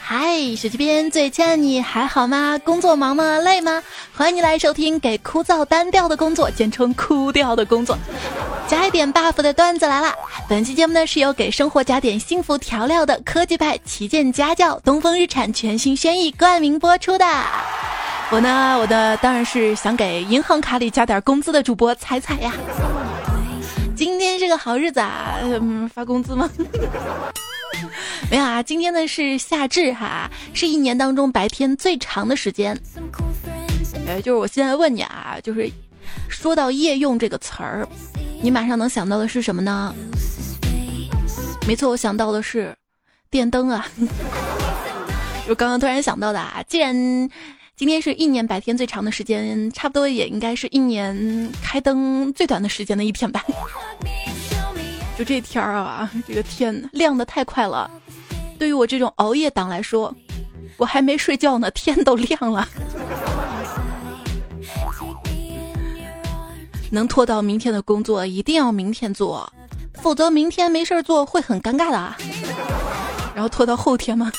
嗨，手机边最亲爱的你还好吗？工作忙吗？累吗？欢迎你来收听给枯燥单调的工作，简称枯掉的工作，加一点 buff 的段子来啦！本期节目呢是由给生活加点幸福调料的科技派旗舰家教东风日产全新轩逸冠名播出的。我呢，我的当然是想给银行卡里加点工资的主播彩彩呀。今天是个好日子啊，嗯，发工资吗？没有啊，今天呢是夏至哈，是一年当中白天最长的时间。哎，就是我现在问你啊，就是说到夜用这个词儿，你马上能想到的是什么呢？没错，我想到的是电灯啊。就刚刚突然想到的啊，既然今天是一年白天最长的时间，差不多也应该是一年开灯最短的时间的一天吧。就这天儿啊，这个天亮的太快了。对于我这种熬夜党来说，我还没睡觉呢，天都亮了。能拖到明天的工作，一定要明天做，否则明天没事儿做会很尴尬的。然后拖到后天吗？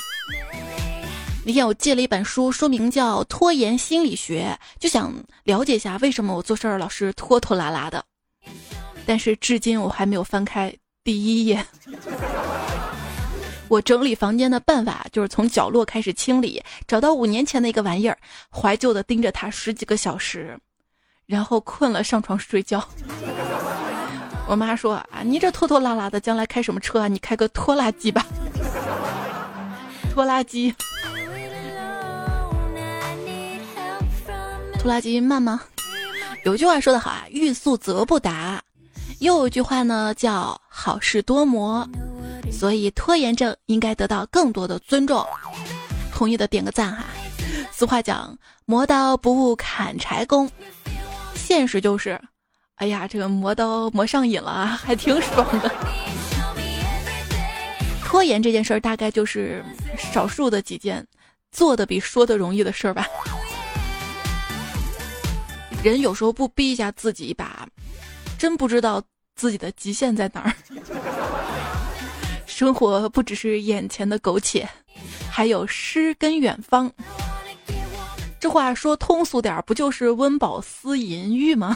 那天我借了一本书，书名叫《拖延心理学》，就想了解一下为什么我做事儿老是拖拖拉拉的。但是至今我还没有翻开第一页。我整理房间的办法就是从角落开始清理，找到五年前的一个玩意儿，怀旧的盯着它十几个小时，然后困了上床睡觉。我妈说啊，你这拖拖拉拉的，将来开什么车啊？你开个拖拉机吧，拖拉机，拖拉机慢吗？有句话说得好啊，欲速则不达。又有一句话呢，叫好事多磨，所以拖延症应该得到更多的尊重。同意的点个赞哈。俗话讲，磨刀不误砍柴工。现实就是，哎呀，这个磨刀磨上瘾了啊，还挺爽的。拖延这件事儿，大概就是少数的几件做的比说的容易的事儿吧。人有时候不逼一下自己一把，真不知道。自己的极限在哪儿？生活不只是眼前的苟且，还有诗跟远方。这话说通俗点儿，不就是温饱思淫欲吗？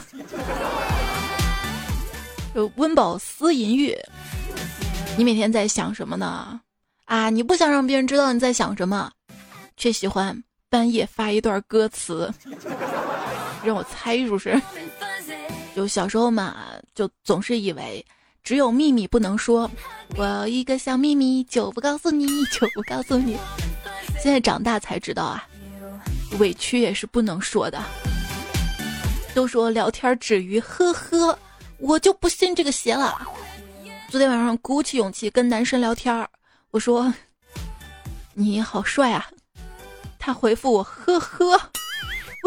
温饱思淫欲，你每天在想什么呢？啊，你不想让别人知道你在想什么，却喜欢半夜发一段歌词，让我猜是不是？就小时候嘛，就总是以为只有秘密不能说。我有一个小秘密，就不告诉你，就不告诉你。现在长大才知道啊，委屈也是不能说的。都说聊天止于呵呵，我就不信这个邪了。昨天晚上鼓起勇气跟男生聊天，我说你好帅啊，他回复我呵呵。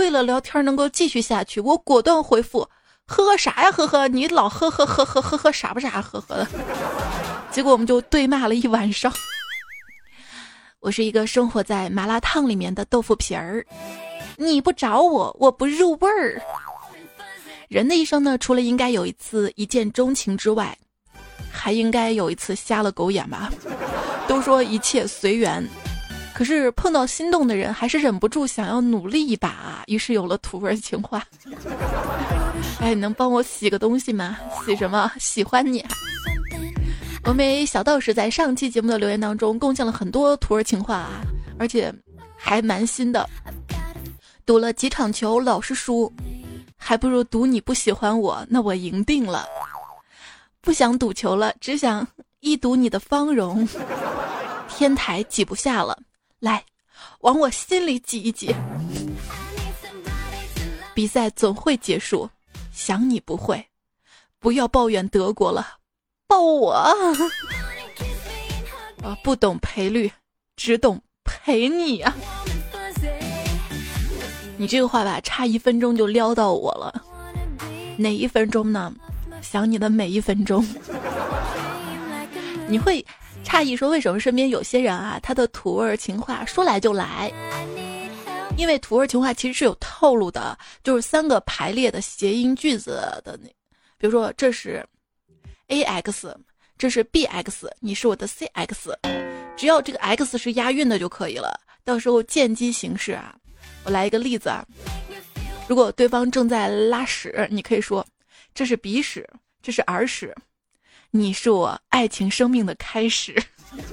为了聊天能够继续下去，我果断回复。呵呵啥呀？呵呵，你老呵呵呵呵呵呵傻不傻？呵呵的，结果我们就对骂了一晚上。我是一个生活在麻辣烫里面的豆腐皮儿，你不找我，我不入味儿。人的一生呢，除了应该有一次一见钟情之外，还应该有一次瞎了狗眼吧？都说一切随缘，可是碰到心动的人，还是忍不住想要努力一把，于是有了土味情话。哎，能帮我洗个东西吗？洗什么？喜欢你。峨眉小道士在上期节目的留言当中贡献了很多土味情话啊，而且还蛮新的。赌了几场球老是输，还不如赌你不喜欢我，那我赢定了。不想赌球了，只想一睹你的芳容。天台挤不下了，来，往我心里挤一挤。比赛总会结束。想你不会，不要抱怨德国了，抱我。啊，不懂赔率，只懂陪你啊！你这个话吧，差一分钟就撩到我了。哪一分钟呢？想你的每一分钟。你会诧异说，为什么身边有些人啊，他的土味情话说来就来？因为土味情话其实是有套路的，就是三个排列的谐音句子的那，比如说这是 A X，这是 B X，你是我的 C X，只要这个 X 是押韵的就可以了。到时候见机行事啊。我来一个例子啊，如果对方正在拉屎，你可以说这是鼻屎，这是耳屎，你是我爱情生命的开始。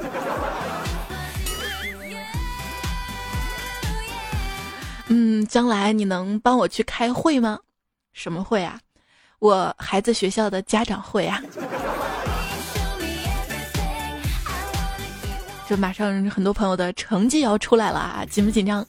嗯，将来你能帮我去开会吗？什么会啊？我孩子学校的家长会啊。就马上很多朋友的成绩要出来了啊，紧不紧张？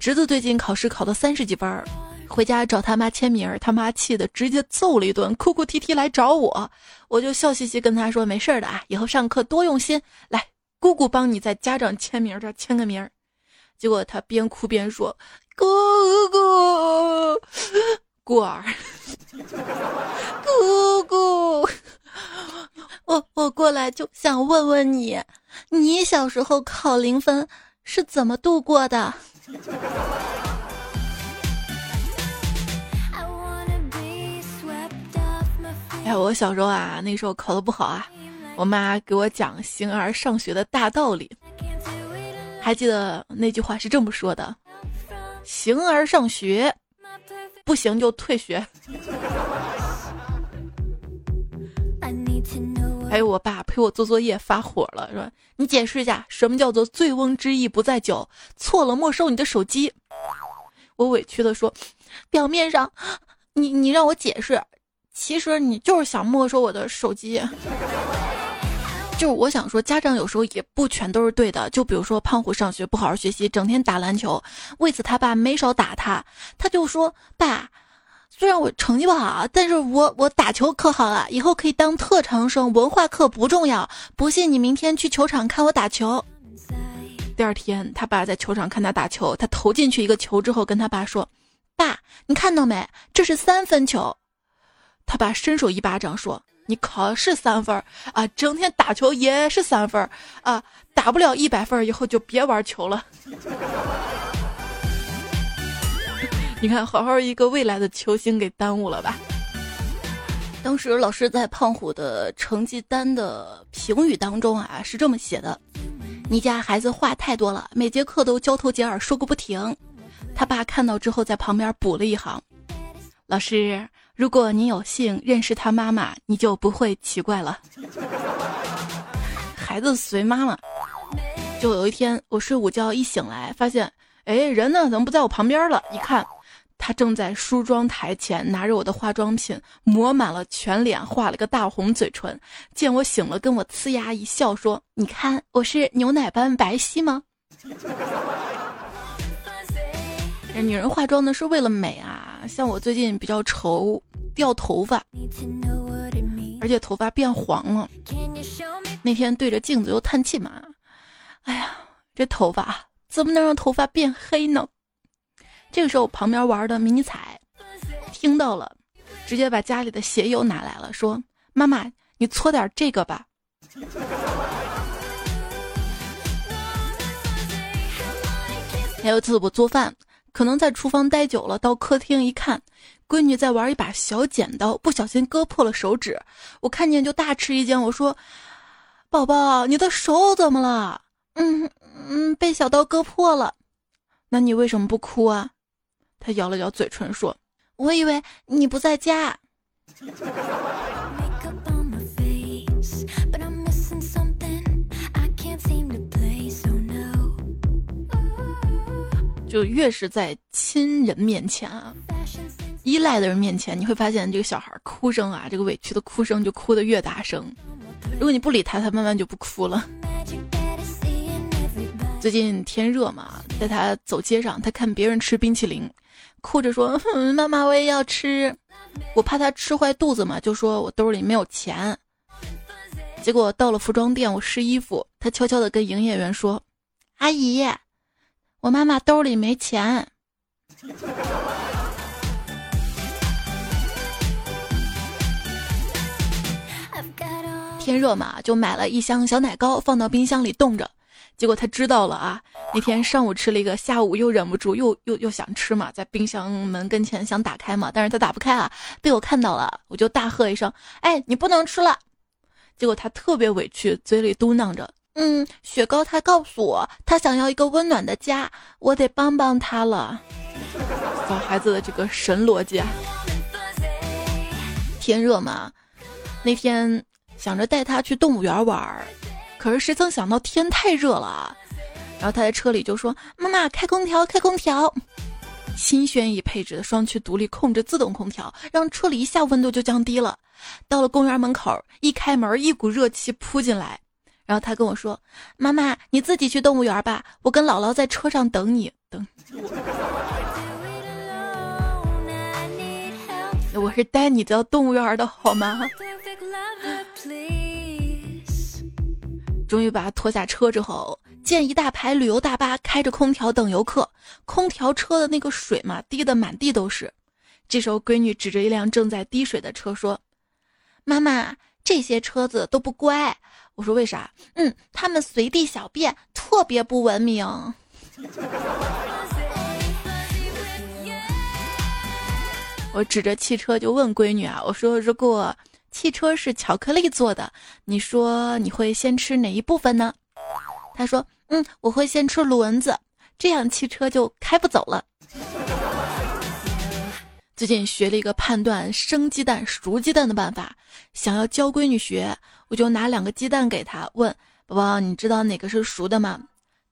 侄子最近考试考到三十几分，回家找他妈签名，他妈气的直接揍了一顿，哭哭啼啼来找我，我就笑嘻嘻跟他说没事的啊，以后上课多用心，来姑姑帮你在家长签名这签个名。结果他边哭边说：“姑姑，孤儿，姑姑，我我过来就想问问你，你小时候考零分是怎么度过的？”哎，我小时候啊，那时候考的不好啊，我妈给我讲形而上学的大道理。还记得那句话是这么说的：“形而上学，不行就退学。”还有我爸陪我做作业发火了，说：“你解释一下什么叫做醉翁之意不在酒，错了没收你的手机。”我委屈的说：“表面上，你你让我解释，其实你就是想没收我的手机。”就是我想说，家长有时候也不全都是对的。就比如说胖虎上学不好好学习，整天打篮球，为此他爸没少打他。他就说：“爸，虽然我成绩不好，但是我我打球可好了，以后可以当特长生。文化课不重要，不信你明天去球场看我打球。”第二天，他爸在球场看他打球，他投进去一个球之后，跟他爸说：“爸，你看到没？这是三分球。”他爸伸手一巴掌说。你考是三分啊，整天打球也是三分啊，打不了一百分以后就别玩球了。你看，好好一个未来的球星给耽误了吧？当时老师在胖虎的成绩单的评语当中啊，是这么写的：你家孩子话太多了，每节课都交头接耳说个不停。他爸看到之后在旁边补了一行：老师。如果你有幸认识他妈妈，你就不会奇怪了。孩子随妈妈。就有一天，我睡午觉一醒来，发现，哎，人呢？怎么不在我旁边了？一看，他正在梳妆台前拿着我的化妆品，抹满了全脸，画了个大红嘴唇。见我醒了，跟我呲牙一笑，说：“你看，我是牛奶般白皙吗？”女人化妆呢是为了美啊，像我最近比较愁掉头发，而且头发变黄了。那天对着镜子又叹气嘛，哎呀，这头发怎么能让头发变黑呢？这个时候旁边玩的迷你彩听到了，直接把家里的鞋油拿来了，说：“妈妈，你搓点这个吧。”还有次我做饭。可能在厨房待久了，到客厅一看，闺女在玩一把小剪刀，不小心割破了手指。我看见就大吃一惊，我说：“宝宝，你的手怎么了？”“嗯嗯，被小刀割破了。”“那你为什么不哭啊？”他咬了咬嘴唇说：“我以为你不在家。”就越是在亲人面前啊，依赖的人面前，你会发现这个小孩哭声啊，这个委屈的哭声就哭得越大声。如果你不理他，他慢慢就不哭了。最近天热嘛，带他走街上，他看别人吃冰淇淋，哭着说：“妈妈，我也要吃。”我怕他吃坏肚子嘛，就说我兜里没有钱。结果到了服装店，我试衣服，他悄悄地跟营业员说：“阿姨。”我妈妈兜里没钱。天热嘛，就买了一箱小奶糕放到冰箱里冻着。结果他知道了啊，那天上午吃了一个，下午又忍不住又又又想吃嘛，在冰箱门跟前想打开嘛，但是他打不开啊，被我看到了，我就大喝一声：“哎，你不能吃了！”结果她特别委屈，嘴里嘟囔着：“嗯，雪糕他告诉我，他想要一个温暖的家，我得帮帮他了。”小孩子的这个神逻辑啊！天热嘛，那天想着带他去动物园玩，可是谁曾想到天太热了，然后他在车里就说：“妈妈，开空调，开空调。”新轩逸配置的双区独立控制自动空调，让车里一下温度就降低了。到了公园门口，一开门，一股热气扑进来。然后他跟我说：“妈妈，你自己去动物园吧，我跟姥姥在车上等你。”等 我是带你到动物园的好吗？终于把他拖下车之后。见一大排旅游大巴开着空调等游客，空调车的那个水嘛滴得满地都是。这时候闺女指着一辆正在滴水的车说：“妈妈，这些车子都不乖。”我说：“为啥？”嗯，他们随地小便，特别不文明。我指着汽车就问闺女啊：“我说，如果汽车是巧克力做的，你说你会先吃哪一部分呢？”她说。嗯，我会先吃轮子，这样汽车就开不走了。最近学了一个判断生鸡蛋、熟鸡蛋的办法，想要教闺女学，我就拿两个鸡蛋给她，问宝宝：“你知道哪个是熟的吗？”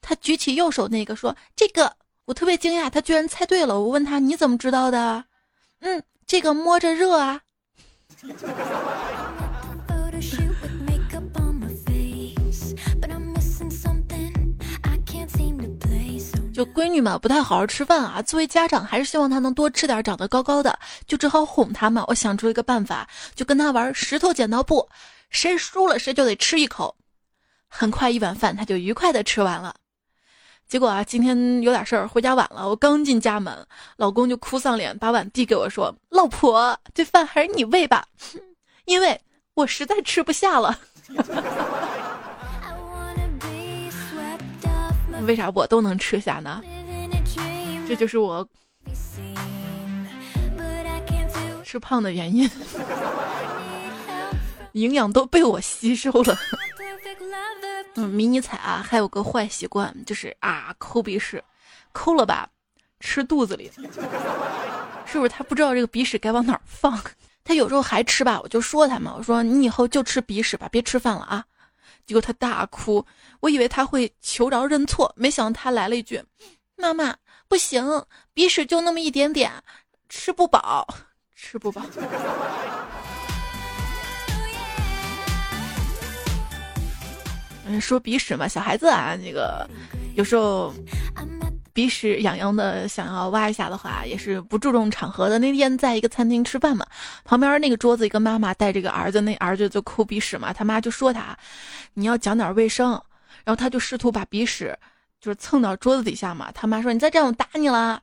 她举起右手那个说：“这个。”我特别惊讶，她居然猜对了。我问她：“你怎么知道的？”嗯，这个摸着热啊。就闺女嘛，不太好好吃饭啊。作为家长，还是希望她能多吃点，长得高高的。就只好哄她嘛。我想出一个办法，就跟她玩石头剪刀布，谁输了谁就得吃一口。很快一碗饭，她就愉快的吃完了。结果啊，今天有点事儿，回家晚了。我刚进家门，老公就哭丧脸，把碗递给我说：“老婆，这饭还是你喂吧，因为我实在吃不下了。”为啥我都能吃下呢？这就是我吃胖的原因，营养都被我吸收了。嗯，迷你彩啊，还有个坏习惯，就是啊抠鼻屎，抠了吧，吃肚子里，是不是？他不知道这个鼻屎该往哪儿放，他有时候还吃吧，我就说他嘛，我说你以后就吃鼻屎吧，别吃饭了啊。结果他大哭，我以为他会求饶认错，没想到他来了一句：“妈妈，不行，鼻屎就那么一点点，吃不饱，吃不饱。”嗯，说鼻屎嘛，小孩子啊，那个有时候。鼻屎痒痒的，想要挖一下的话，也是不注重场合的。那天在一个餐厅吃饭嘛，旁边那个桌子一个妈妈带这个儿子，那儿子就抠鼻屎嘛，他妈就说他，你要讲点卫生。然后他就试图把鼻屎就是蹭到桌子底下嘛，他妈说你再这样我打你了。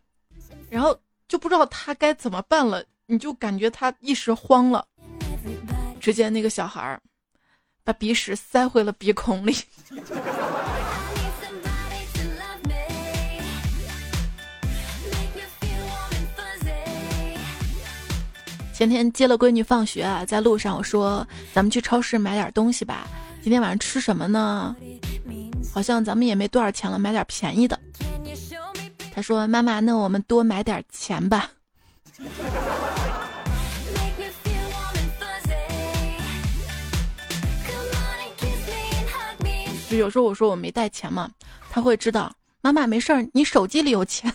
然后就不知道他该怎么办了，你就感觉他一时慌了。只见那个小孩儿把鼻屎塞回了鼻孔里。前天接了闺女放学，在路上我说咱们去超市买点东西吧。今天晚上吃什么呢？好像咱们也没多少钱了，买点便宜的。他说：“妈妈，那我们多买点钱吧。”就有时候我说我没带钱嘛，他会知道。妈妈没事儿，你手机里有钱。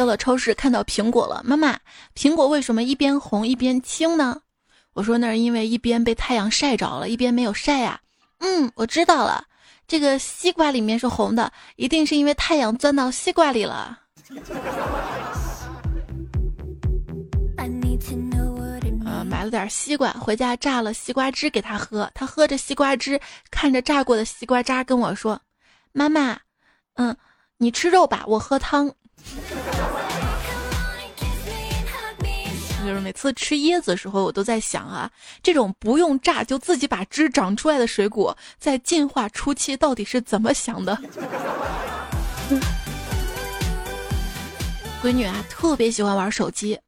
到了超市，看到苹果了。妈妈，苹果为什么一边红一边青呢？我说那是因为一边被太阳晒着了，一边没有晒呀。嗯，我知道了。这个西瓜里面是红的，一定是因为太阳钻到西瓜里了。呃，买了点西瓜，回家榨了西瓜汁给他喝。他喝着西瓜汁，看着榨过的西瓜渣，跟我说：“妈妈，嗯，你吃肉吧，我喝汤。” 就是每次吃椰子的时候，我都在想啊，这种不用榨就自己把汁长出来的水果，在进化初期到底是怎么想的？闺女啊，特别喜欢玩手机，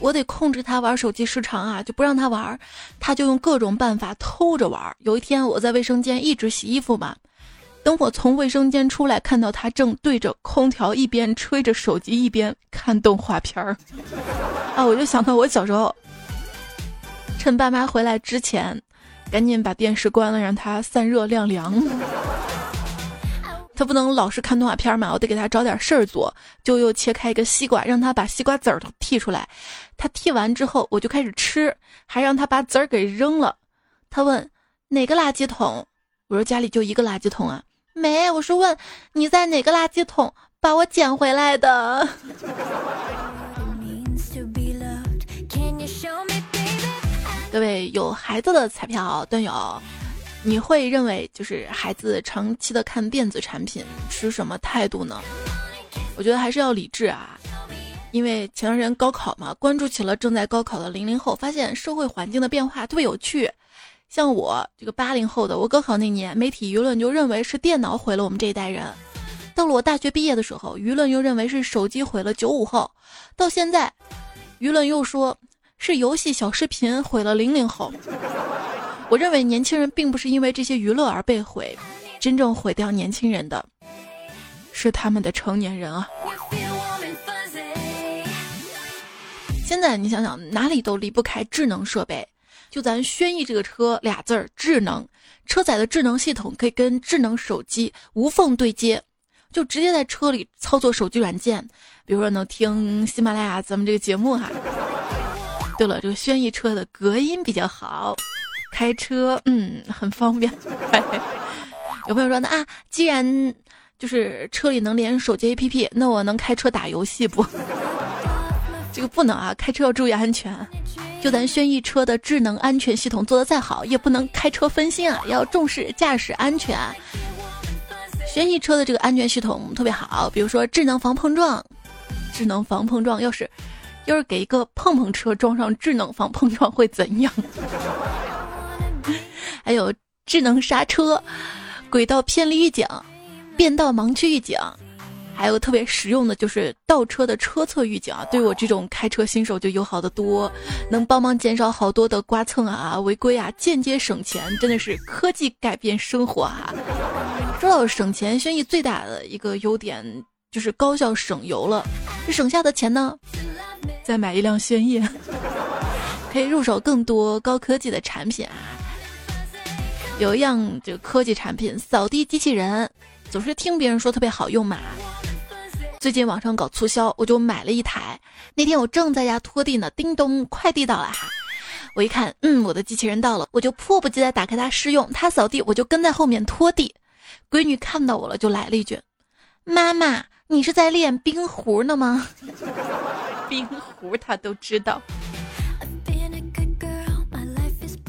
我得控制她玩手机时长啊，就不让她玩，她就用各种办法偷着玩。有一天我在卫生间一直洗衣服嘛，等我从卫生间出来，看到他正对着空调一边吹着手机一边看动画片儿，啊，我就想到我小时候，趁爸妈回来之前，赶紧把电视关了，让他散热晾凉。他不能老是看动画片嘛，我得给他找点事儿做，就又切开一个西瓜，让他把西瓜籽儿都剔出来。他剔完之后，我就开始吃，还让他把籽儿给扔了。他问哪个垃圾桶？我说家里就一个垃圾桶啊。没，我是问你在哪个垃圾桶把我捡回来的。各位有孩子的彩票段友。你会认为就是孩子长期的看电子产品持什么态度呢？我觉得还是要理智啊，因为前段时间高考嘛，关注起了正在高考的零零后，发现社会环境的变化特别有趣。像我这个八零后的，我高考那年，媒体舆论就认为是电脑毁了我们这一代人；到了我大学毕业的时候，舆论又认为是手机毁了九五后；到现在，舆论又说是游戏小视频毁了零零后。我认为年轻人并不是因为这些娱乐而被毁，真正毁掉年轻人的，是他们的成年人啊！现在你想想，哪里都离不开智能设备。就咱轩逸这个车，俩字儿智能，车载的智能系统可以跟智能手机无缝对接，就直接在车里操作手机软件，比如说能听喜马拉雅咱们这个节目哈。对了，这个轩逸车的隔音比较好。开车，嗯，很方便。有朋友说，那啊，既然就是车里能连手机 APP，那我能开车打游戏不？这个不能啊，开车要注意安全。就咱轩逸车的智能安全系统做的再好，也不能开车分心啊，要重视驾驶安全。轩逸车的这个安全系统特别好，比如说智能防碰撞，智能防碰撞，要是要是给一个碰碰车装上智能防碰撞会怎样？还有智能刹车、轨道偏离预警、变道盲区预警，还有特别实用的就是倒车的车侧预警啊！对我这种开车新手就友好的多，能帮忙减少好多的刮蹭啊、违规啊，间接省钱，真的是科技改变生活啊！说到省钱，轩逸最大的一个优点就是高效省油了。这省下的钱呢，再买一辆轩逸，可以入手更多高科技的产品啊！有一样这个科技产品扫地机器人，总是听别人说特别好用嘛。最近网上搞促销，我就买了一台。那天我正在家拖地呢，叮咚，快递到了哈。我一看，嗯，我的机器人到了，我就迫不及待打开它试用。它扫地，我就跟在后面拖地。闺女看到我了，就来了一句：“妈妈，你是在练冰壶呢吗？” 冰壶她都知道。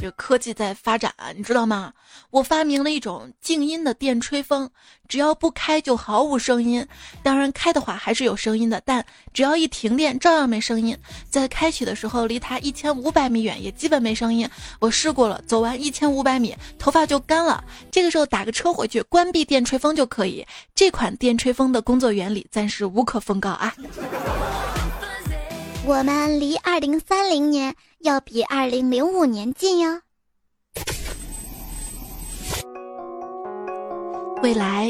这科技在发展，你知道吗？我发明了一种静音的电吹风，只要不开就毫无声音。当然开的话还是有声音的，但只要一停电照样没声音。在开启的时候离它一千五百米远也基本没声音。我试过了，走完一千五百米头发就干了。这个时候打个车回去，关闭电吹风就可以。这款电吹风的工作原理暂时无可奉告啊。我们离二零三零年要比二零零五年近哟。未来，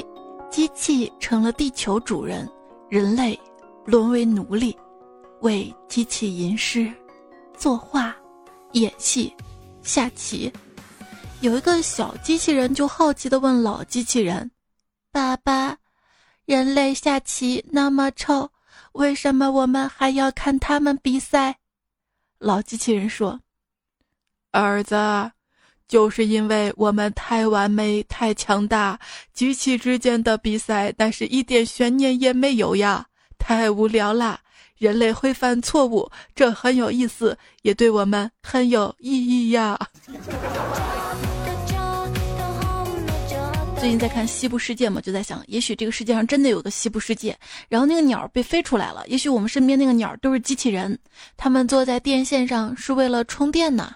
机器成了地球主人，人类沦为奴隶，为机器吟诗、作画、演戏、下棋。有一个小机器人就好奇的问老机器人：“爸爸，人类下棋那么臭。”为什么我们还要看他们比赛？老机器人说：“儿子，就是因为我们太完美、太强大，机器之间的比赛那是一点悬念也没有呀，太无聊啦！人类会犯错误，这很有意思，也对我们很有意义呀。”最近在看《西部世界》嘛，就在想，也许这个世界上真的有个西部世界，然后那个鸟被飞出来了。也许我们身边那个鸟都是机器人，他们坐在电线上是为了充电呢。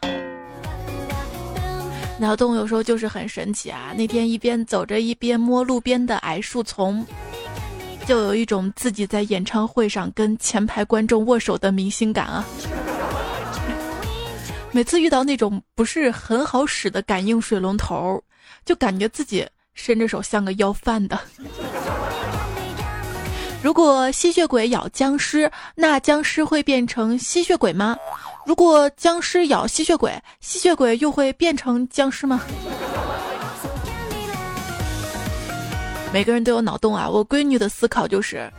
脑洞有时候就是很神奇啊！那天一边走着一边摸路边的矮树丛，就有一种自己在演唱会上跟前排观众握手的明星感啊。每次遇到那种不是很好使的感应水龙头，就感觉自己伸着手像个要饭的。如果吸血鬼咬僵尸，那僵尸会变成吸血鬼吗？如果僵尸咬吸血鬼，吸血鬼又会变成僵尸吗？每个人都有脑洞啊！我闺女的思考就是，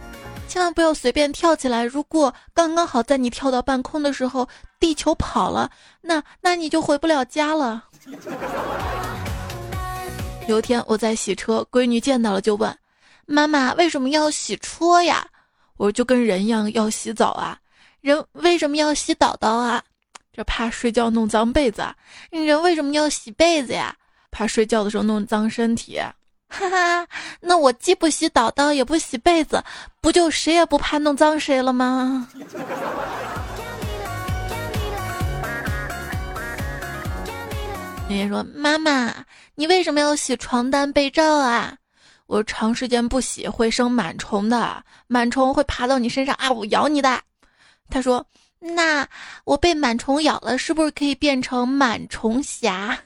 千万不要随便跳起来。如果刚刚好在你跳到半空的时候，地球跑了，那那你就回不了家了。有一天我在洗车，闺女见到了就问。妈妈为什么要洗车呀？我就跟人一样要洗澡啊。人为什么要洗澡澡啊？这怕睡觉弄脏被子。啊。人为什么要洗被子呀？怕睡觉的时候弄脏身体。哈哈，那我既不洗澡澡也不洗被子，不就谁也不怕弄脏谁了吗？说：“妈妈，你为什么要洗床单被罩啊？”我长时间不洗会生螨虫的，螨虫会爬到你身上啊，我咬你的。他说：“那我被螨虫咬了，是不是可以变成螨虫侠？”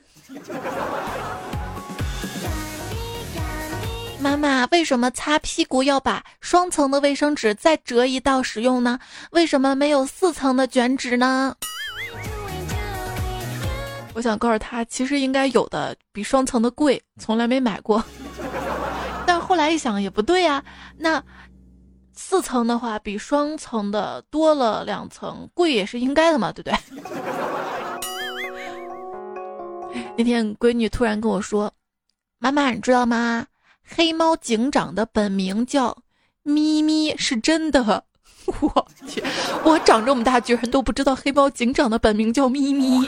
妈妈，为什么擦屁股要把双层的卫生纸再折一道使用呢？为什么没有四层的卷纸呢？我想告诉他，其实应该有的，比双层的贵，从来没买过。但后来一想也不对呀，那四层的话比双层的多了两层，贵也是应该的嘛，对不对？那天闺女突然跟我说：“妈妈，你知道吗？黑猫警长的本名叫咪咪，是真的。”我去，我长这么大居然都不知道黑猫警长的本名叫咪咪。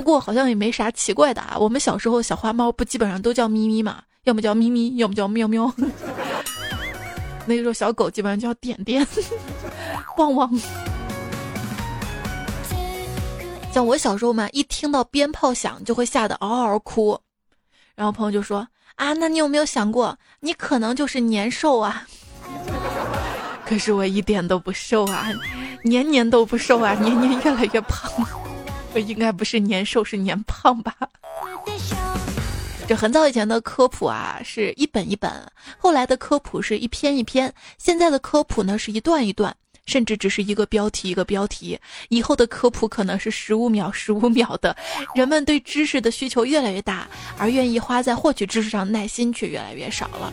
不过好像也没啥奇怪的啊，我们小时候小花猫不基本上都叫咪咪嘛。要么叫咪咪，要么叫喵喵。那个时候小狗基本上叫点点、汪汪。像我小时候嘛，一听到鞭炮响就会吓得嗷嗷哭。然后朋友就说：“啊，那你有没有想过，你可能就是年兽啊？” 可是我一点都不瘦啊，年年都不瘦啊，年年越来越胖。我应该不是年瘦，是年胖吧？这很早以前的科普啊，是一本一本；后来的科普是一篇一篇；现在的科普呢，是一段一段，甚至只是一个标题一个标题。以后的科普可能是十五秒 十五秒的。人们对知识的需求越来越大，而愿意花在获取知识上耐心却越来越少了。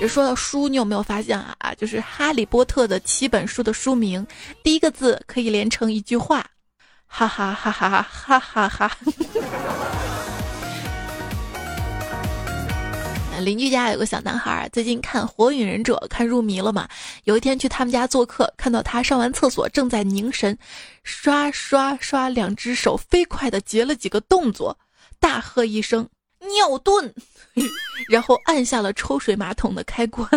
这说到书，你有没有发现啊？就是《哈利波特》的七本书的书名，第一个字可以连成一句话，哈哈哈哈哈哈哈哈。邻居家有个小男孩，最近看《火影忍者》看入迷了嘛。有一天去他们家做客，看到他上完厕所正在凝神，刷刷刷，两只手飞快的结了几个动作，大喝一声“尿遁”，然后按下了抽水马桶的开关。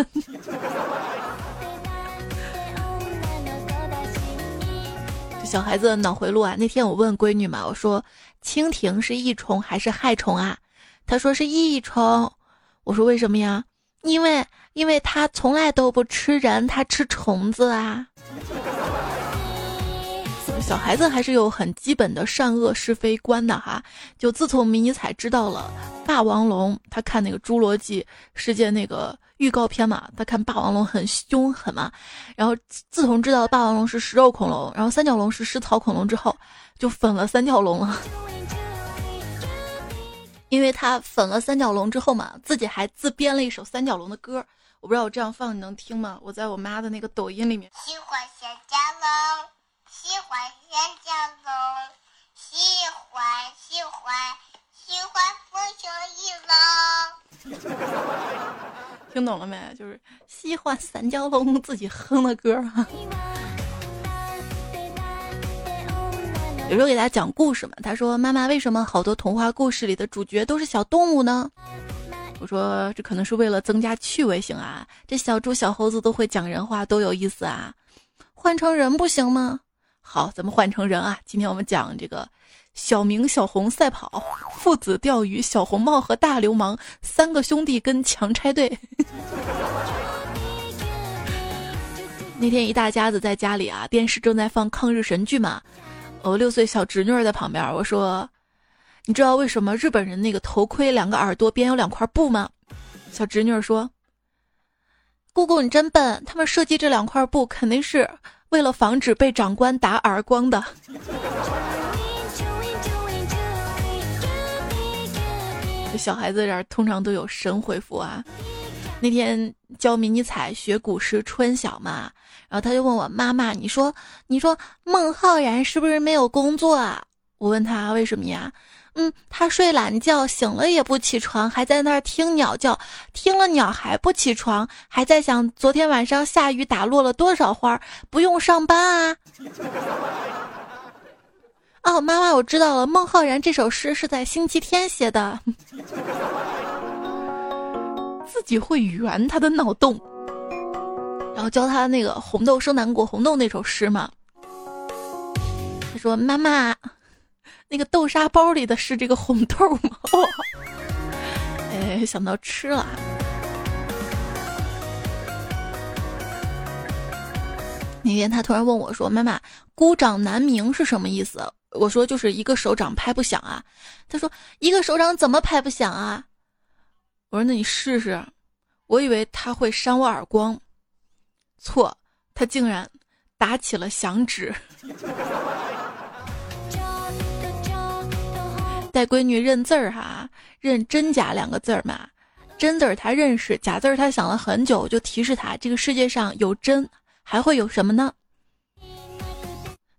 小孩子脑回路啊！那天我问闺女嘛，我说：“蜻蜓是益虫还是害虫啊？”她说是益虫。我说为什么呀？因为因为他从来都不吃人，他吃虫子啊。小孩子还是有很基本的善恶是非观的哈。就自从迷你彩知道了霸王龙，他看那个《侏罗纪世界》那个预告片嘛，他看霸王龙很凶狠嘛。然后自从知道霸王龙是食肉恐龙，然后三角龙是食草恐龙之后，就粉了三角龙了。因为他粉了三角龙之后嘛，自己还自编了一首三角龙的歌，我不知道我这样放你能听吗？我在我妈的那个抖音里面。喜欢三角龙，喜欢三角龙，喜欢喜欢喜欢风球翼龙。听懂了没？就是喜欢三角龙自己哼的歌。有时候给大家讲故事嘛，他说：“妈妈，为什么好多童话故事里的主角都是小动物呢？”我说：“这可能是为了增加趣味性啊，这小猪小猴子都会讲人话，多有意思啊！换成人不行吗？好，咱们换成人啊！今天我们讲这个小明、小红赛跑，父子钓鱼，小红帽和大流氓三个兄弟跟强拆队。那天一大家子在家里啊，电视正在放抗日神剧嘛。”我六岁小侄女在旁边，我说：“你知道为什么日本人那个头盔两个耳朵边有两块布吗？”小侄女说：“姑姑你真笨，他们设计这两块布肯定是为了防止被长官打耳光的。”小孩子这儿通常都有神回复啊。那天教迷你彩学古诗《春晓》嘛，然后他就问我妈妈：“你说，你说孟浩然是不是没有工作啊？”我问他为什么呀？嗯，他睡懒觉，醒了也不起床，还在那儿听鸟叫，听了鸟还不起床，还在想昨天晚上下雨打落了多少花，不用上班啊。哦，妈妈，我知道了，孟浩然这首诗是在星期天写的。自己会圆他的脑洞，然后教他那个“红豆生南国”红豆那首诗嘛。他说：“妈妈，那个豆沙包里的是这个红豆吗？”哎，想到吃了。那天他突然问我说：“妈妈，孤掌难鸣是什么意思？”我说就是一个手掌拍不响啊，他说一个手掌怎么拍不响啊？我说那你试试，我以为他会扇我耳光，错，他竟然打起了响指。带闺女认字儿哈，认真假两个字儿嘛，真字儿他认识，假字儿他想了很久，就提示他这个世界上有真，还会有什么呢？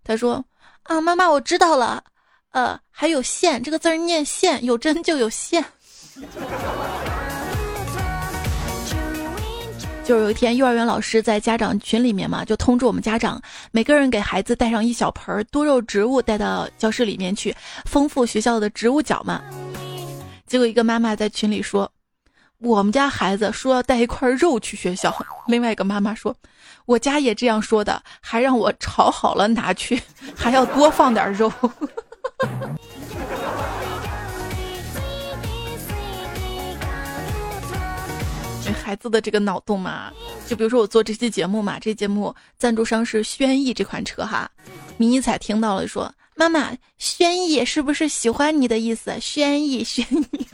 他说。啊，妈妈，我知道了，呃，还有线这个字儿念线，有针就有线。就有一天，幼儿园老师在家长群里面嘛，就通知我们家长，每个人给孩子带上一小盆多肉植物，带到教室里面去，丰富学校的植物角嘛。结果一个妈妈在群里说。我们家孩子说要带一块肉去学校，另外一个妈妈说，我家也这样说的，还让我炒好了拿去，还要多放点肉。孩子的这个脑洞嘛，就比如说我做这期节目嘛，这节目赞助商是轩逸这款车哈，迷彩听到了说，妈妈，轩逸是不是喜欢你的意思？轩逸，轩逸。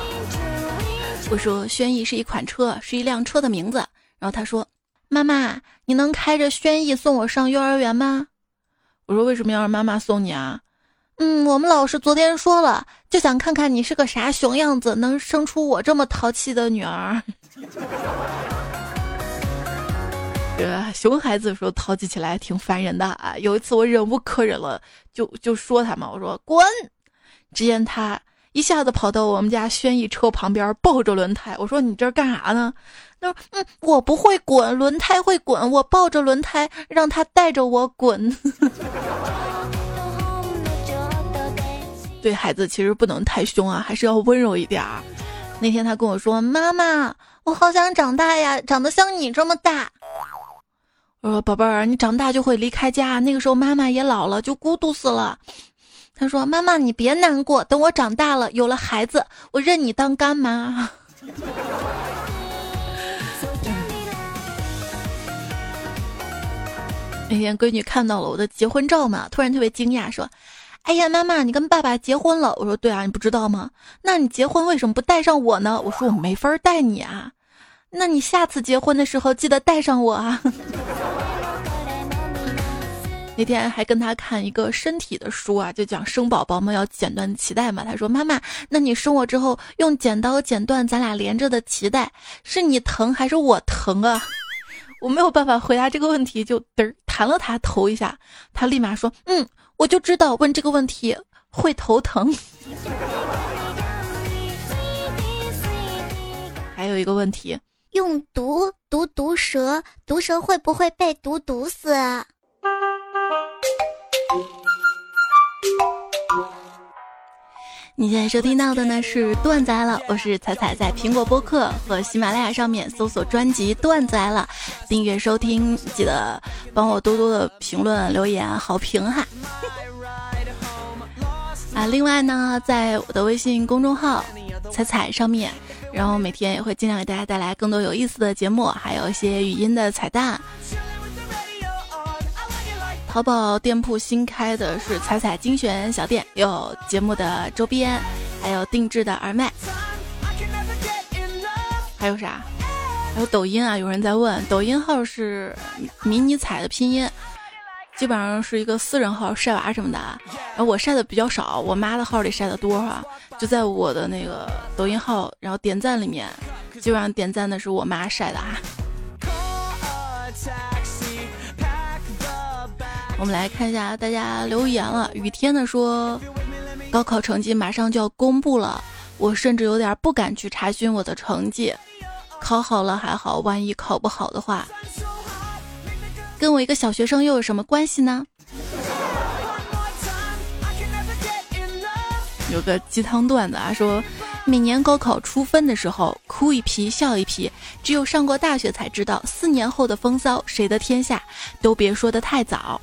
我说轩逸是一款车，是一辆车的名字。然后他说：“妈妈，你能开着轩逸送我上幼儿园吗？”我说：“为什么要让妈妈送你啊？”嗯，我们老师昨天说了，就想看看你是个啥熊样子，能生出我这么淘气的女儿。这熊孩子说淘气起来挺烦人的啊。有一次我忍无可忍了，就就说他嘛，我说滚。只见他。一下子跑到我们家轩逸车旁边，抱着轮胎。我说：“你这干啥呢？”他说：“嗯，我不会滚，轮胎会滚。我抱着轮胎，让他带着我滚。”对孩子其实不能太凶啊，还是要温柔一点儿。那天他跟我说：“妈妈，我好想长大呀，长得像你这么大。”我说：“宝贝儿，你长大就会离开家，那个时候妈妈也老了，就孤独死了。”他说：“妈妈，你别难过，等我长大了，有了孩子，我认你当干妈。”那天闺女看到了我的结婚照嘛，突然特别惊讶，说：“哎呀，妈妈，你跟爸爸结婚了？”我说：“对啊，你不知道吗？那你结婚为什么不带上我呢？”我说：“我没法带你啊，那你下次结婚的时候记得带上我啊。”那天还跟他看一个身体的书啊，就讲生宝宝嘛要剪断脐带嘛。他说：“妈妈，那你生我之后用剪刀剪断咱俩连着的脐带，是你疼还是我疼啊？”我没有办法回答这个问题，就嘚儿弹了他头一下。他立马说：“嗯，我就知道问这个问题会头疼。”还有一个问题，用毒毒毒蛇，毒蛇会不会被毒毒死？你现在收听到的呢是段子来了，我是彩彩，在苹果播客和喜马拉雅上面搜索专辑段子来了，订阅收听，记得帮我多多的评论、留言、好评哈。啊，另外呢，在我的微信公众号彩彩上面，然后每天也会尽量给大家带来更多有意思的节目，还有一些语音的彩蛋。淘宝店铺新开的是彩彩精选小店，有节目的周边，还有定制的耳麦，还有啥？还有抖音啊！有人在问，抖音号是迷你彩的拼音，基本上是一个私人号，晒娃什么的。然后我晒的比较少，我妈的号里晒的多哈。就在我的那个抖音号，然后点赞里面，基本上点赞的是我妈晒的啊。我们来看一下大家留言了。雨天的说，高考成绩马上就要公布了，我甚至有点不敢去查询我的成绩。考好了还好，万一考不好的话，跟我一个小学生又有什么关系呢？有个鸡汤段子啊，说每年高考出分的时候，哭一批笑一批，只有上过大学才知道，四年后的风骚，谁的天下都别说的太早。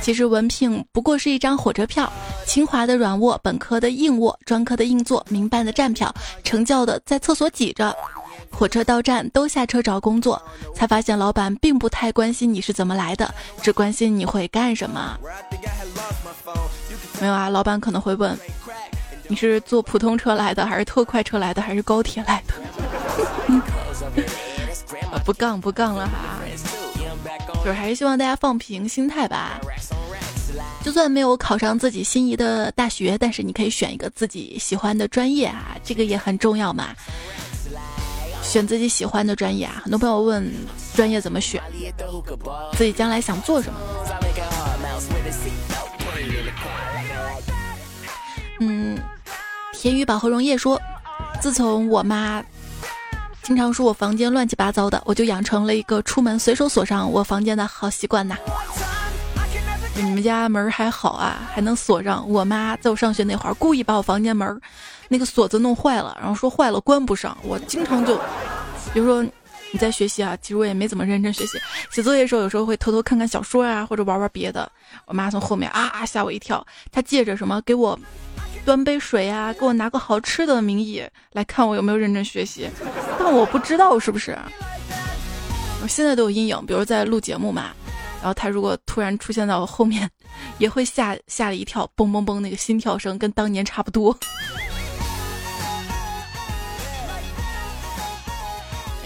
其实文凭不过是一张火车票，清华的软卧，本科的硬卧，专科的硬座，民办的站票，成教的在厕所挤着。火车到站都下车找工作，才发现老板并不太关心你是怎么来的，只关心你会干什么。没有啊，老板可能会问，你是坐普通车来的，还是特快车来的，还是高铁来的？不杠不杠了哈。就是还是希望大家放平心态吧。就算没有考上自己心仪的大学，但是你可以选一个自己喜欢的专业啊，这个也很重要嘛。选自己喜欢的专业啊，很多朋友问专业怎么选，自己将来想做什么。嗯，田雨宝和荣叶说，自从我妈。经常说我房间乱七八糟的，我就养成了一个出门随手锁上我房间的好习惯呐。你们家门还好啊，还能锁上。我妈在我上学那会儿，故意把我房间门那个锁子弄坏了，然后说坏了关不上。我经常就，比如说你在学习啊，其实我也没怎么认真学习，写作业的时候有时候会偷偷看看小说啊，或者玩玩别的。我妈从后面啊吓我一跳，她借着什么给我。端杯水呀，给我拿个好吃的名义来看我有没有认真学习，但我不知道是不是。我现在都有阴影，比如在录节目嘛，然后他如果突然出现在我后面，也会吓吓了一跳，嘣嘣嘣，那个心跳声跟当年差不多。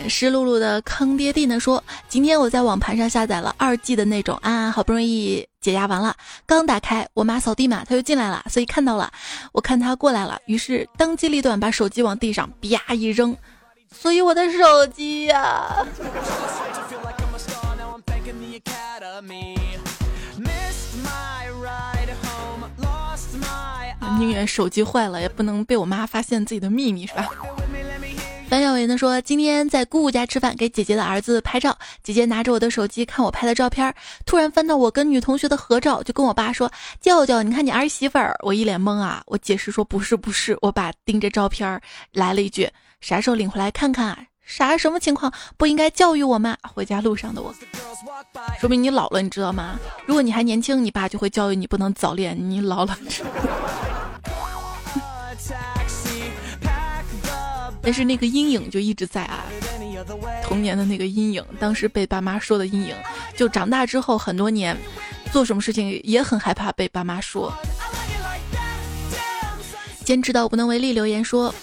湿漉漉的坑爹地呢说，今天我在网盘上下载了二 G 的那种啊，好不容易解压完了，刚打开，我妈扫地嘛，她就进来了，所以看到了，我看她过来了，于是当机立断把手机往地上啪一扔，所以我的手机呀，宁愿手机坏了，也不能被我妈发现自己的秘密，是吧？樊小维呢说，今天在姑姑家吃饭，给姐姐的儿子拍照。姐姐拿着我的手机看我拍的照片，突然翻到我跟女同学的合照，就跟我爸说：“舅舅，你看你儿媳妇儿。”我一脸懵啊，我解释说：“不是，不是。”我爸盯着照片来了一句：“啥时候领回来看看？啊？啥什么情况？不应该教育我吗？”回家路上的我，说明你老了，你知道吗？如果你还年轻，你爸就会教育你不能早恋。你老了。但是那个阴影就一直在啊，童年的那个阴影，当时被爸妈说的阴影，就长大之后很多年，做什么事情也很害怕被爸妈说。坚持到无能为力，留言说，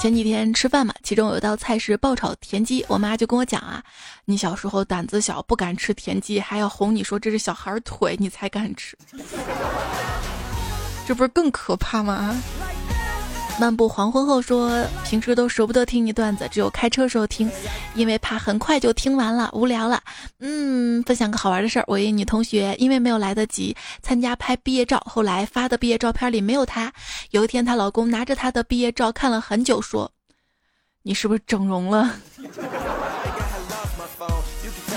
前几天吃饭嘛，其中有一道菜是爆炒田鸡，我妈就跟我讲啊，你小时候胆子小，不敢吃田鸡，还要哄你说这是小孩腿，你才敢吃，这不是更可怕吗？漫步黄昏后说，平时都舍不得听你段子，只有开车时候听，因为怕很快就听完了，无聊了。嗯，分享个好玩的事儿，我一女同学因为没有来得及参加拍毕业照，后来发的毕业照片里没有她。有一天，她老公拿着她的毕业照看了很久，说：“你是不是整容了？”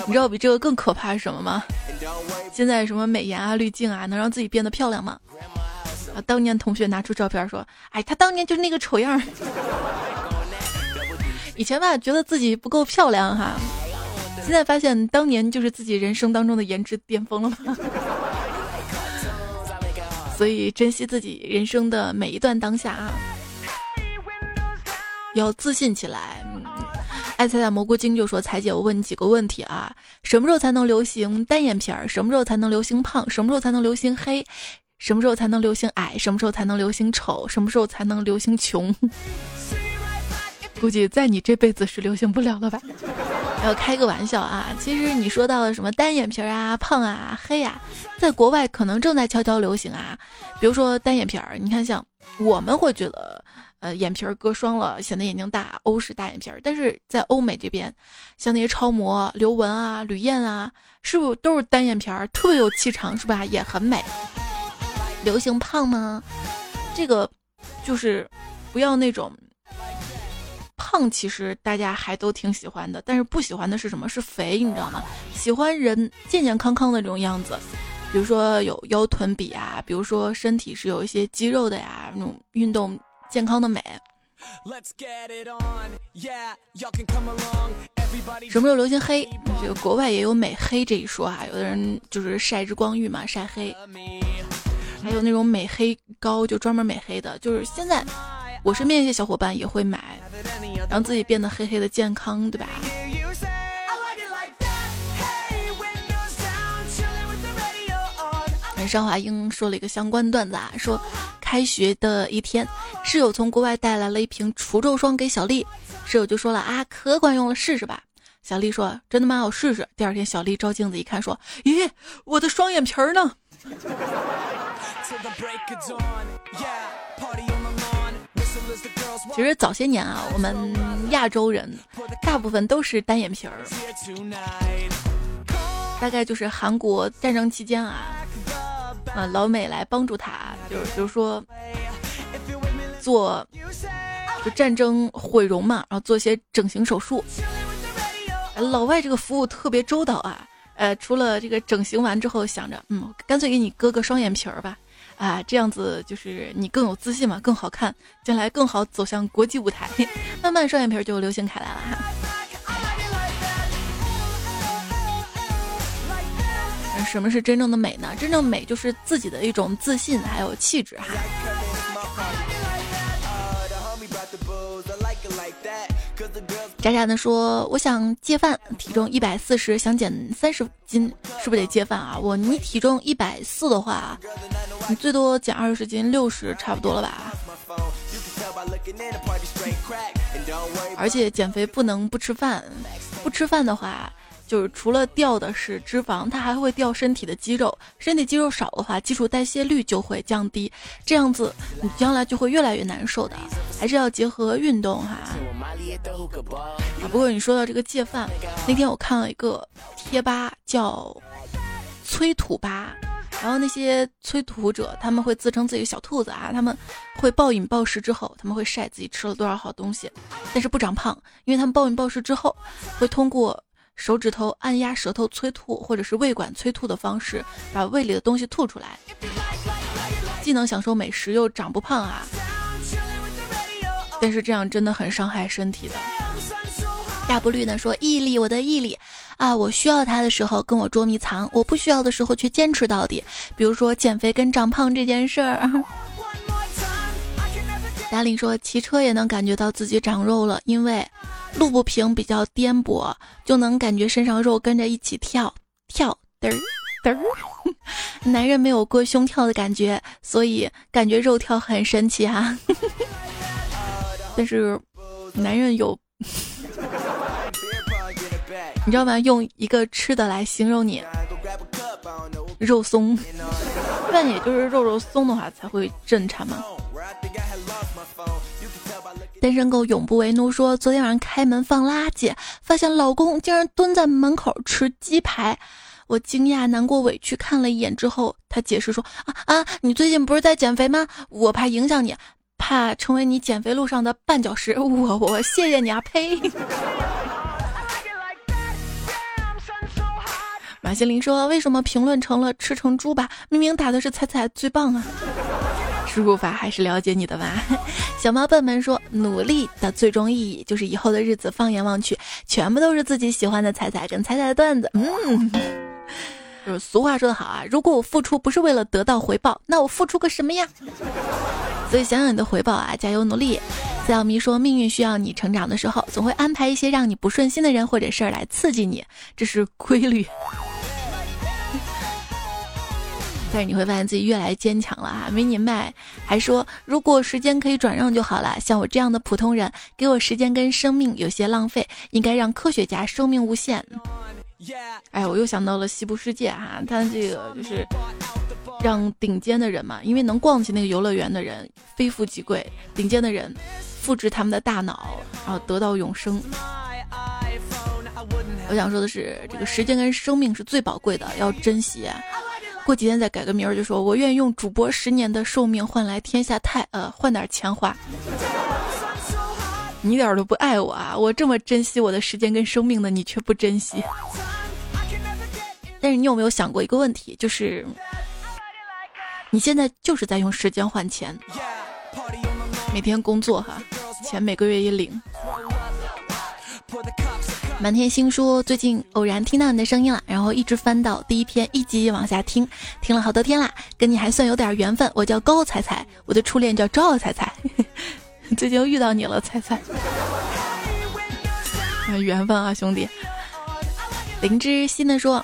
你知道比这个更可怕是什么吗？现在什么美颜啊、滤镜啊，能让自己变得漂亮吗？啊！当年同学拿出照片说：“哎，他当年就是那个丑样。”以前吧，觉得自己不够漂亮哈，现在发现当年就是自己人生当中的颜值巅峰了。所以珍惜自己人生的每一段当下啊，要自信起来。爱菜菜蘑菇精就说：“彩姐，我问你几个问题啊？什么时候才能流行单眼皮儿？什么时候才能流行胖？什么时候才能流行黑？什么时候才能流行矮？什么时候才能流行丑？什么时候才能流行穷？估计在你这辈子是流行不了了吧？要开个玩笑啊！其实你说到了什么单眼皮儿啊、胖啊、黑啊，在国外可能正在悄悄流行啊。比如说单眼皮儿，你看像我们会觉得。”呃，眼皮儿割双了，显得眼睛大，欧式大眼皮儿。但是在欧美这边，像那些超模刘雯啊、吕燕啊，是不是都是单眼皮儿，特别有气场，是吧？也很美。流行胖吗？这个就是不要那种胖，其实大家还都挺喜欢的。但是不喜欢的是什么？是肥，你知道吗？喜欢人健健康康的这种样子，比如说有腰臀比啊，比如说身体是有一些肌肉的呀，那种运动。健康的美。什么时候流行黑？这个国外也有美黑这一说啊。有的人就是晒日光浴嘛，晒黑。还有那种美黑膏，就专门美黑的。就是现在，我身边一些小伙伴也会买，让自己变得黑黑的健康，对吧？张华英说了一个相关段子啊，说开学的一天，室友从国外带来了一瓶除皱霜给小丽，室友就说了啊，可管用了，试试吧。小丽说真的吗？我试试。第二天小丽照镜子一看，说咦，我的双眼皮儿呢？其实早些年啊，我们亚洲人大部分都是单眼皮儿，大概就是韩国战争期间啊。啊，老美来帮助他，就是比如说做就战争毁容嘛，然后做一些整形手术。老外这个服务特别周到啊，呃，除了这个整形完之后想着，嗯，干脆给你割个双眼皮儿吧，啊，这样子就是你更有自信嘛，更好看，将来更好走向国际舞台，慢慢双眼皮儿就流行开来了哈。什么是真正的美呢？真正美就是自己的一种自信，还有气质哈。渣渣的说：“我想戒饭，体重一百四十，想减三十斤，是不是得戒饭啊？我你体重一百四的话，你最多减二十斤，六十差不多了吧？而且减肥不能不吃饭，不吃饭的话。”就是除了掉的是脂肪，它还会掉身体的肌肉。身体肌肉少的话，基础代谢率就会降低，这样子你将来就会越来越难受的。还是要结合运动哈。啊，不过你说到这个戒饭，那天我看了一个贴吧叫“催吐吧”，然后那些催吐者他们会自称自己小兔子啊，他们会暴饮暴食之后，他们会晒自己吃了多少好东西，但是不长胖，因为他们暴饮暴食之后会通过。手指头按压舌头催吐，或者是胃管催吐的方式，把胃里的东西吐出来，既能享受美食，又长不胖啊！但是这样真的很伤害身体的。大不绿呢说毅力，我的毅力啊！我需要它的时候跟我捉迷藏，我不需要的时候却坚持到底。比如说减肥跟长胖这件事儿。达令说骑车也能感觉到自己长肉了，因为。路不平比较颠簸，就能感觉身上肉跟着一起跳跳嘚儿嘚儿。男人没有过胸跳的感觉，所以感觉肉跳很神奇哈。但是男人有，你知道吗？用一个吃的来形容你，肉松。但也就是肉肉松的话才会震颤嘛。单身狗永不为奴说：“昨天晚上开门放垃圾，发现老公竟然蹲在门口吃鸡排。我惊讶、难过、委屈看了一眼之后，他解释说：啊啊，你最近不是在减肥吗？我怕影响你，怕成为你减肥路上的绊脚石。我我谢谢你啊，呸！”马心凌说：“为什么评论成了吃成猪吧？明明打的是彩彩最棒啊！”输入法还是了解你的吧。小猫笨笨说：“努力的最终意义就是以后的日子，放眼望去，全部都是自己喜欢的彩彩跟彩彩的段子。”嗯，就是俗话说得好啊，如果我付出不是为了得到回报，那我付出个什么呀？所以想想你的回报啊，加油努力。小咪说：“命运需要你成长的时候，总会安排一些让你不顺心的人或者事儿来刺激你，这是规律。”但是你会发现自己越来越坚强了哈。没你麦还说，如果时间可以转让就好了。像我这样的普通人，给我时间跟生命有些浪费，应该让科学家生命无限。哎，我又想到了西部世界哈，他这个就是让顶尖的人嘛，因为能逛起那个游乐园的人非富即贵，顶尖的人复制他们的大脑，然后得到永生。我想说的是，这个时间跟生命是最宝贵的，要珍惜。过几天再改个名儿，就说我愿意用主播十年的寿命换来天下太呃换点钱花。你一点都不爱我啊！我这么珍惜我的时间跟生命的，你却不珍惜。但是你有没有想过一个问题，就是你现在就是在用时间换钱，每天工作哈，钱每个月一领。满天星说：“最近偶然听到你的声音了，然后一直翻到第一篇，一集往下听，听了好多天啦，跟你还算有点缘分。我叫高彩彩，我的初恋叫赵彩彩，最近又遇到你了，彩彩，缘分啊，兄弟。”灵芝新的说：“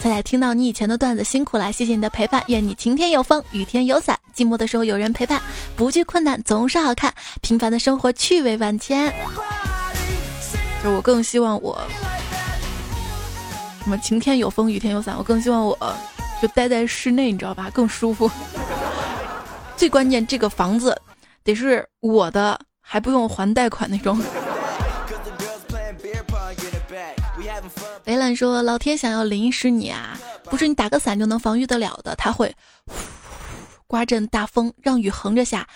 彩彩，听到你以前的段子，辛苦了，谢谢你的陪伴，愿你晴天有风，雨天有伞，寂寞的时候有人陪伴，不惧困难总是好看，平凡的生活趣味万千。”我更希望我什么晴天有风雨天有伞，我更希望我就待在室内，你知道吧？更舒服。最关键，这个房子得是我的，还不用还贷款那种。雷兰说：“老天想要淋湿你啊，不是你打个伞就能防御得了的，他会 刮阵大风，让雨横着下。”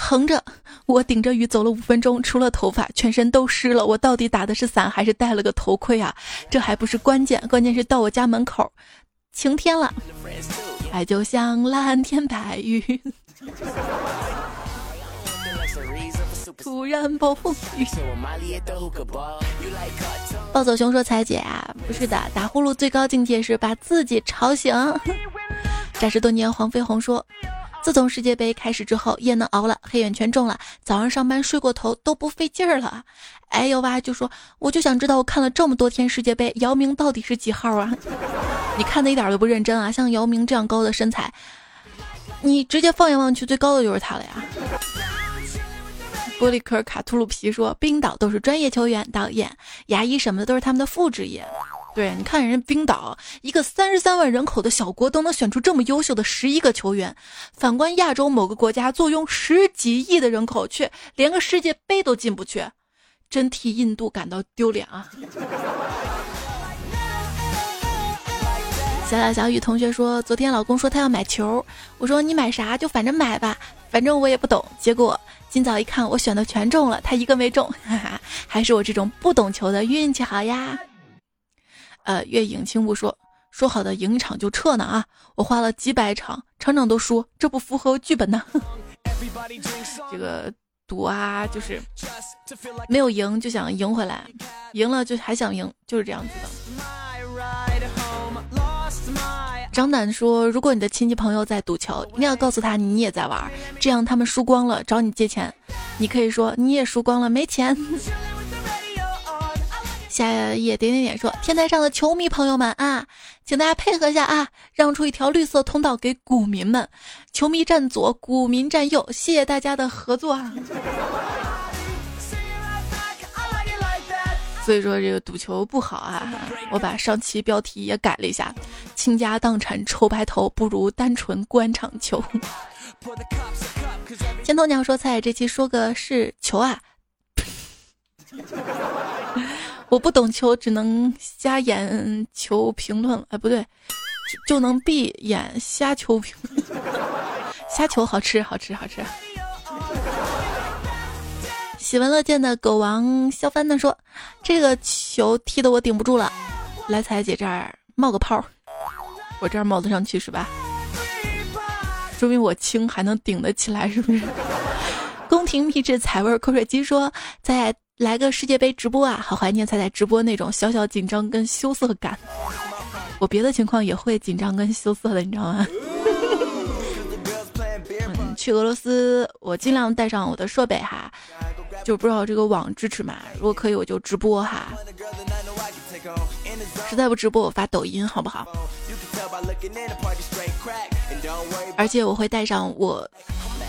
横着，我顶着雨走了五分钟，除了头发，全身都湿了。我到底打的是伞还是戴了个头盔啊？这还不是关键，关键是到我家门口，晴天了，爱就像蓝天白云，突然暴风雨。暴走熊说：“彩姐啊，不是的，打呼噜最高境界是把自己吵醒。”战士多年黄飞鸿说。自从世界杯开始之后，夜能熬了，黑眼圈重了，早上上班睡过头都不费劲儿了。哎呦哇，就说我就想知道，我看了这么多天世界杯，姚明到底是几号啊？你看的一点都不认真啊！像姚明这样高的身材，你直接放眼望去，最高的就是他了呀。玻璃壳卡秃噜皮说，冰岛都是专业球员、导演、牙医什么的，都是他们的副职业。对，你看人家冰岛一个三十三万人口的小国都能选出这么优秀的十一个球员，反观亚洲某个国家坐拥十几亿的人口，却连个世界杯都进不去，真替印度感到丢脸啊！小小小雨同学说，昨天老公说他要买球，我说你买啥就反正买吧，反正我也不懂。结果今早一看，我选的全中了，他一个没中，哈哈，还是我这种不懂球的运气好呀。呃，月影青雾说，说好的赢一场就撤呢啊！我花了几百场，场场都输，这不符合剧本呢。这个赌啊，就是没有赢就想赢回来，赢了就还想赢，就是这样子的。张胆说，如果你的亲戚朋友在赌球，一定要告诉他你也在玩，这样他们输光了找你借钱，你可以说你也输光了没钱。下页点点点说：“天台上的球迷朋友们啊，请大家配合一下啊，让出一条绿色通道给股民们，球迷站左，股民站右，谢谢大家的合作啊。”所以说这个赌球不好啊，我把上期标题也改了一下：倾家荡产筹白头，不如单纯观场球。千头鸟说：“菜这期说个是球啊。”我不懂球，只能瞎眼球评论了。哎，不对，就能闭眼瞎球评论。虾球好吃，好吃，好吃。喜闻乐见的狗王肖帆呢说：“这个球踢得我顶不住了，来彩姐这儿冒个泡，我这儿冒得上去是吧？说明我轻还能顶得起来，是不是？” 宫廷秘制彩味口水鸡说：“在。”来个世界杯直播啊！好怀念彩彩直播那种小小紧张跟羞涩感。我别的情况也会紧张跟羞涩的，你知道吗？嗯，去俄罗斯我尽量带上我的设备哈。就不知道这个网支持吗？如果可以，我就直播哈。实在不直播，我发抖音好不好？而且我会带上我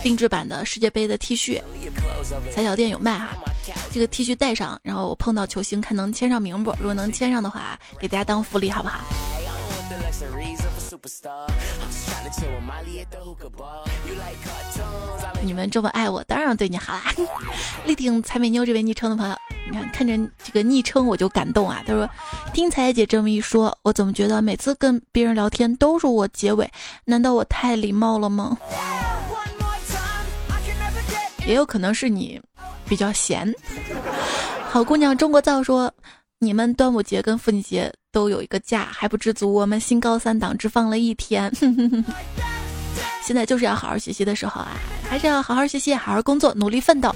定制版的世界杯的 T 恤，彩小店有卖哈。这个 T 恤带上，然后我碰到球星看能签上名不？如果能签上的话，给大家当福利好不好？你们这么爱我，当然对你好啦。力挺才美妞这位昵称的朋友，你看看着这个昵称我就感动啊。他说：“听彩姐这么一说，我怎么觉得每次跟别人聊天都是我结尾？难道我太礼貌了吗？”也有可能是你比较闲。好姑娘中国造说：“你们端午节跟父亲节都有一个假，还不知足。我们新高三党只放了一天。”现在就是要好好学习的时候啊，还是要好好学习，好好工作，努力奋斗，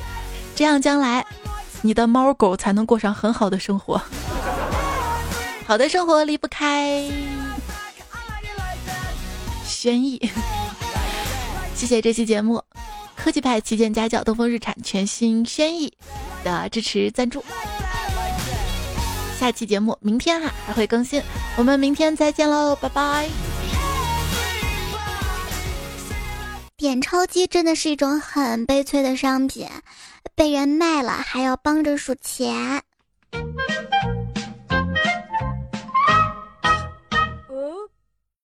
这样将来你的猫狗才能过上很好的生活。好的生活离不开 轩逸。谢谢这期节目，科技派旗舰家轿东风日产全新轩逸的支持赞助。下期节目明天哈还会更新，我们明天再见喽，拜拜。点钞机真的是一种很悲催的商品，被人卖了还要帮着数钱。